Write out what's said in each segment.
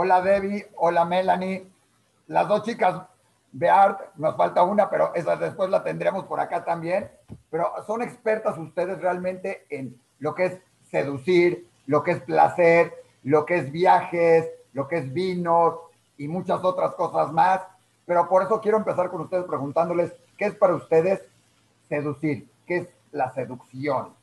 Hola Debbie, hola Melanie. Las dos chicas de art, nos falta una, pero esa después la tendremos por acá también. Pero son expertas ustedes realmente en lo que es seducir, lo que es placer, lo que es viajes, lo que es vinos y muchas otras cosas más. Pero por eso quiero empezar con ustedes preguntándoles, ¿qué es para ustedes seducir? ¿Qué es la seducción?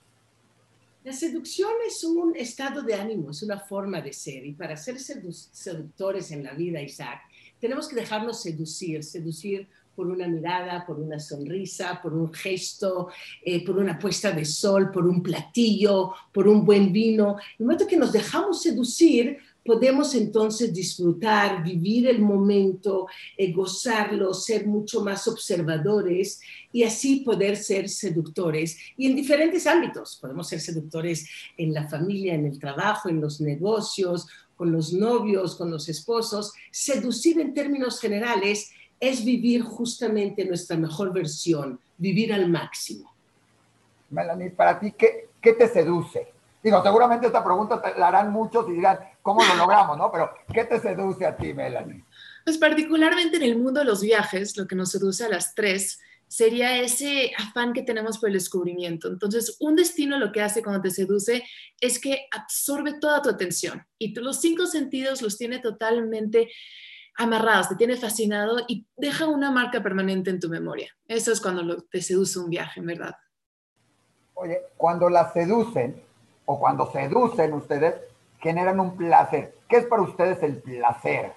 La seducción es un estado de ánimo, es una forma de ser. Y para ser seductores en la vida, Isaac, tenemos que dejarnos seducir, seducir por una mirada, por una sonrisa, por un gesto, eh, por una puesta de sol, por un platillo, por un buen vino. En el momento que nos dejamos seducir, podemos entonces disfrutar, vivir el momento, eh, gozarlo, ser mucho más observadores y así poder ser seductores. Y en diferentes ámbitos, podemos ser seductores en la familia, en el trabajo, en los negocios, con los novios, con los esposos. Seducir en términos generales es vivir justamente nuestra mejor versión, vivir al máximo. Melanie, para ti, ¿qué, qué te seduce? Digo, seguramente esta pregunta te la harán muchos y dirán, ¿cómo lo logramos? ¿no? Pero, ¿qué te seduce a ti, Melanie? Pues particularmente en el mundo de los viajes, lo que nos seduce a las tres sería ese afán que tenemos por el descubrimiento. Entonces, un destino lo que hace cuando te seduce es que absorbe toda tu atención y los cinco sentidos los tiene totalmente amarrados, te tiene fascinado y deja una marca permanente en tu memoria. Eso es cuando te seduce un viaje, en verdad. Oye, cuando la seducen, o cuando seducen ustedes, generan un placer. ¿Qué es para ustedes el placer?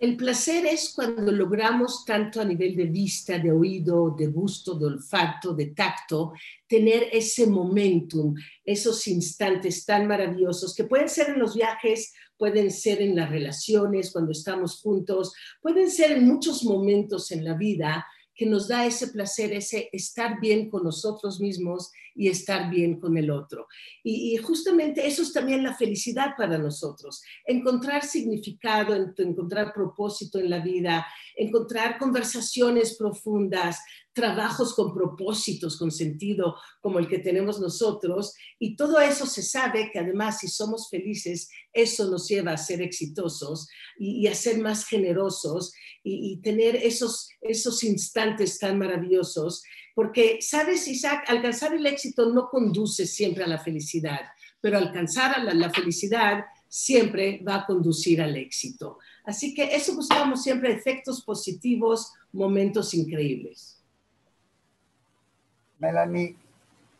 El placer es cuando logramos tanto a nivel de vista, de oído, de gusto, de olfato, de tacto, tener ese momentum, esos instantes tan maravillosos que pueden ser en los viajes, pueden ser en las relaciones, cuando estamos juntos, pueden ser en muchos momentos en la vida que nos da ese placer, ese estar bien con nosotros mismos y estar bien con el otro. Y, justamente eso es también la felicidad para nosotros, encontrar significado, encontrar propósito en la vida, encontrar conversaciones profundas, trabajos con propósitos, con sentido, como el que tenemos nosotros. Y todo eso se sabe que además si somos felices, eso nos lleva a ser exitosos y, a ser más generosos y, y, tener esos, esos instantes tan maravillosos. Porque, sabes, Isaac, alcanzar el éxito no conduce siempre a la felicidad, pero alcanzar a la, la felicidad siempre va a conducir al éxito. Así que eso buscamos siempre efectos positivos, momentos increíbles. Melanie,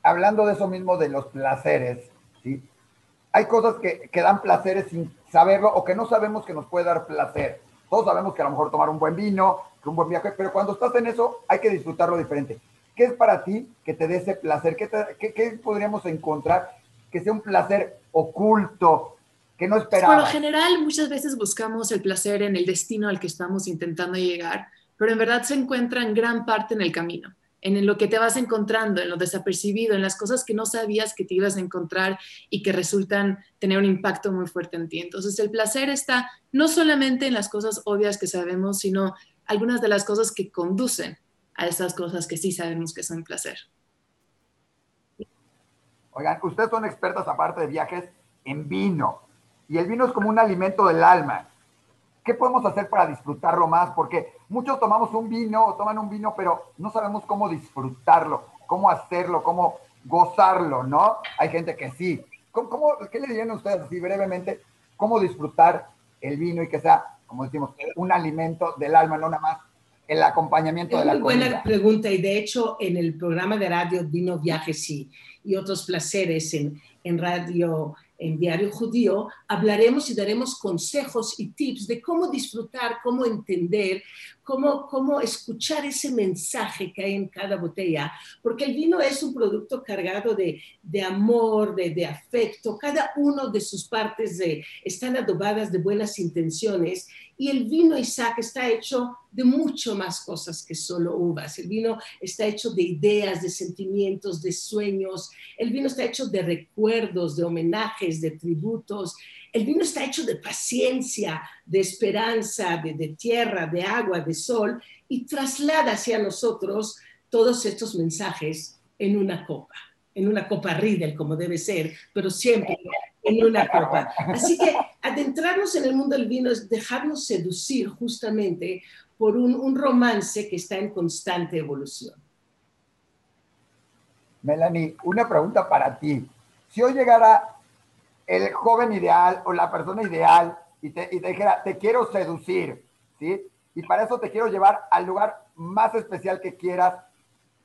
hablando de eso mismo de los placeres, ¿sí? Hay cosas que, que, dan placeres sin saberlo o que no sabemos que nos puede dar placer. Todos sabemos que a lo mejor tomar un buen vino, que un buen viaje, pero cuando estás en eso hay que disfrutarlo diferente. ¿Qué es para ti que te dé ese placer? ¿Qué, qué, qué podríamos encontrar que sea un placer oculto, que no esperamos? Por lo general, muchas veces buscamos el placer en el destino al que estamos intentando llegar, pero en verdad se encuentra en gran parte en el camino en lo que te vas encontrando, en lo desapercibido, en las cosas que no sabías que te ibas a encontrar y que resultan tener un impacto muy fuerte en ti. Entonces el placer está no solamente en las cosas obvias que sabemos, sino algunas de las cosas que conducen a esas cosas que sí sabemos que son placer. Oigan, ustedes son expertas aparte de viajes en vino y el vino es como un alimento del alma. ¿Qué podemos hacer para disfrutarlo más? Porque muchos tomamos un vino o toman un vino, pero no sabemos cómo disfrutarlo, cómo hacerlo, cómo gozarlo, ¿no? Hay gente que sí. ¿Cómo, qué le dirían a ustedes así brevemente? ¿Cómo disfrutar el vino y que sea, como decimos, un alimento del alma, no nada más el acompañamiento de la comida? buena pregunta y de hecho en el programa de radio Vino Viajes y, y otros placeres en, en radio en Diario Judío, hablaremos y daremos consejos y tips de cómo disfrutar, cómo entender, cómo, cómo escuchar ese mensaje que hay en cada botella, porque el vino es un producto cargado de, de amor, de, de, afecto, cada uno de sus partes de, están adobadas de buenas intenciones y el vino Isaac está hecho de mucho más cosas que solo uvas. El vino está hecho de ideas, de sentimientos, de sueños. El vino está hecho de recuerdos, de homenajes, de tributos. El vino está hecho de paciencia, de esperanza, de, tierra, de agua, de sol y traslada hacia nosotros todos estos mensajes en una copa, en una copa Riedel como debe ser, pero siempre en una copa. Así que adentrarnos en el mundo del vino es dejarnos seducir justamente por un, un romance que está en constante evolución. Melanie, una pregunta para ti. Si hoy llegara el joven ideal o la persona ideal y te, y te dijera, te quiero seducir, ¿sí? Y para eso te quiero llevar al lugar más especial que quieras,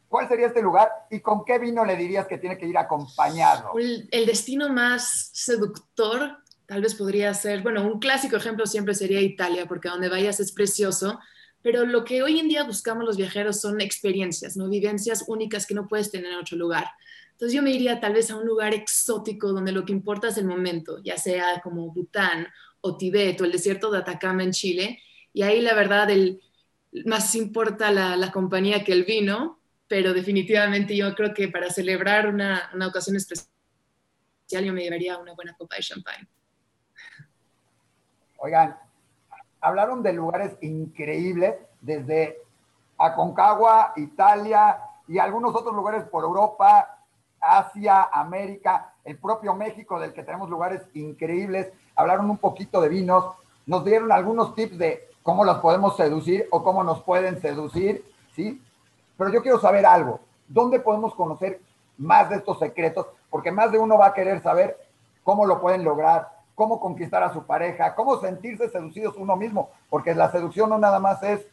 ¿Cuál sería este lugar y con qué vino le dirías que tiene que ir acompañado? El, el, destino más seductor tal vez podría ser, bueno, un clásico ejemplo siempre sería Italia, porque donde vayas es precioso, pero lo que hoy en día buscamos los viajeros son experiencias, ¿no? Vivencias únicas que no puedes tener en otro lugar. Entonces yo me iría tal vez a un lugar exótico donde lo que importa es el momento, ya sea como Bután o Tibet o el desierto de Atacama en Chile, y ahí la verdad el, más importa la, la compañía que el vino, pero definitivamente yo creo que para celebrar una, una ocasión especial yo me llevaría una buena copa de champán. Oigan, hablaron de lugares increíbles, desde Aconcagua, Italia y algunos otros lugares por Europa, Asia, América, el propio México, del que tenemos lugares increíbles. Hablaron un poquito de vinos, nos dieron algunos tips de cómo los podemos seducir o cómo nos pueden seducir, ¿sí? Pero yo quiero saber algo. ¿Dónde podemos conocer más de estos secretos? Porque más de uno va a querer saber cómo lo pueden lograr, cómo conquistar a su pareja, cómo sentirse seducidos uno mismo. Porque la seducción no nada más es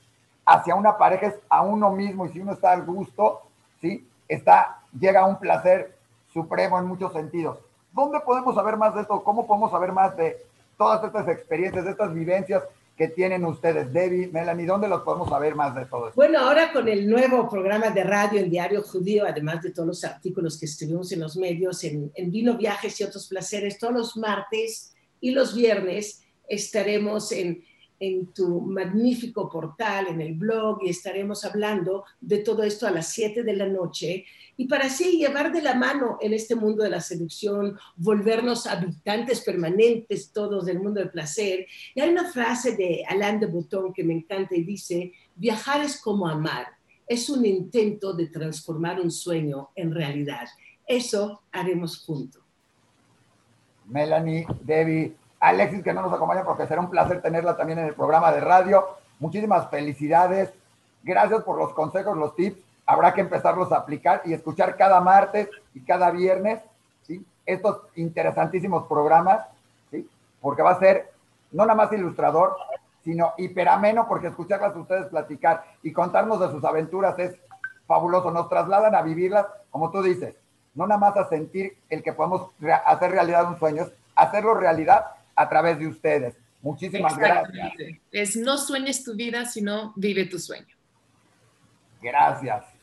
hacia una pareja, es a uno mismo. Y si uno está al gusto, ¿sí? Está, llega a un placer supremo en muchos sentidos. ¿Dónde podemos saber más de esto? ¿Cómo podemos saber más de todas estas experiencias, de estas vivencias que tienen ustedes. Debbie, Melanie, ¿dónde los podemos saber más de todo esto? Bueno, ahora con el nuevo programa de radio en Diario Judío, además de todos los artículos que escribimos en los medios, en, en Vino, Viajes y otros placeres, todos los martes y los viernes estaremos en, en tu magnífico portal, en el blog, y estaremos hablando de todo esto a las 7 de la noche y para así llevar de la mano en este mundo de la seducción, volvernos habitantes permanentes todos del mundo del placer. Y hay una frase de Alain de Botton que me encanta y dice, viajar es como amar, es un intento de transformar un sueño en realidad. Eso haremos juntos. Melanie, Debbie, Alexis, que no nos acompaña porque será un placer tenerla también en el programa de radio. Muchísimas felicidades. Gracias por los consejos, los tips habrá que empezarlos a aplicar y escuchar cada martes y cada viernes, ¿sí? Estos interesantísimos programas, ¿sí? Porque va a ser no nada más ilustrador, sino hiperameno, porque escucharlas ustedes platicar y contarnos de sus aventuras es fabuloso. Nos trasladan a vivirlas, como tú dices, no nada más a sentir el que podemos hacer realidad un sueño, es hacerlo realidad a través de ustedes. Muchísimas gracias. Es no sueñes tu vida, sino vive tu sueño. Gracias.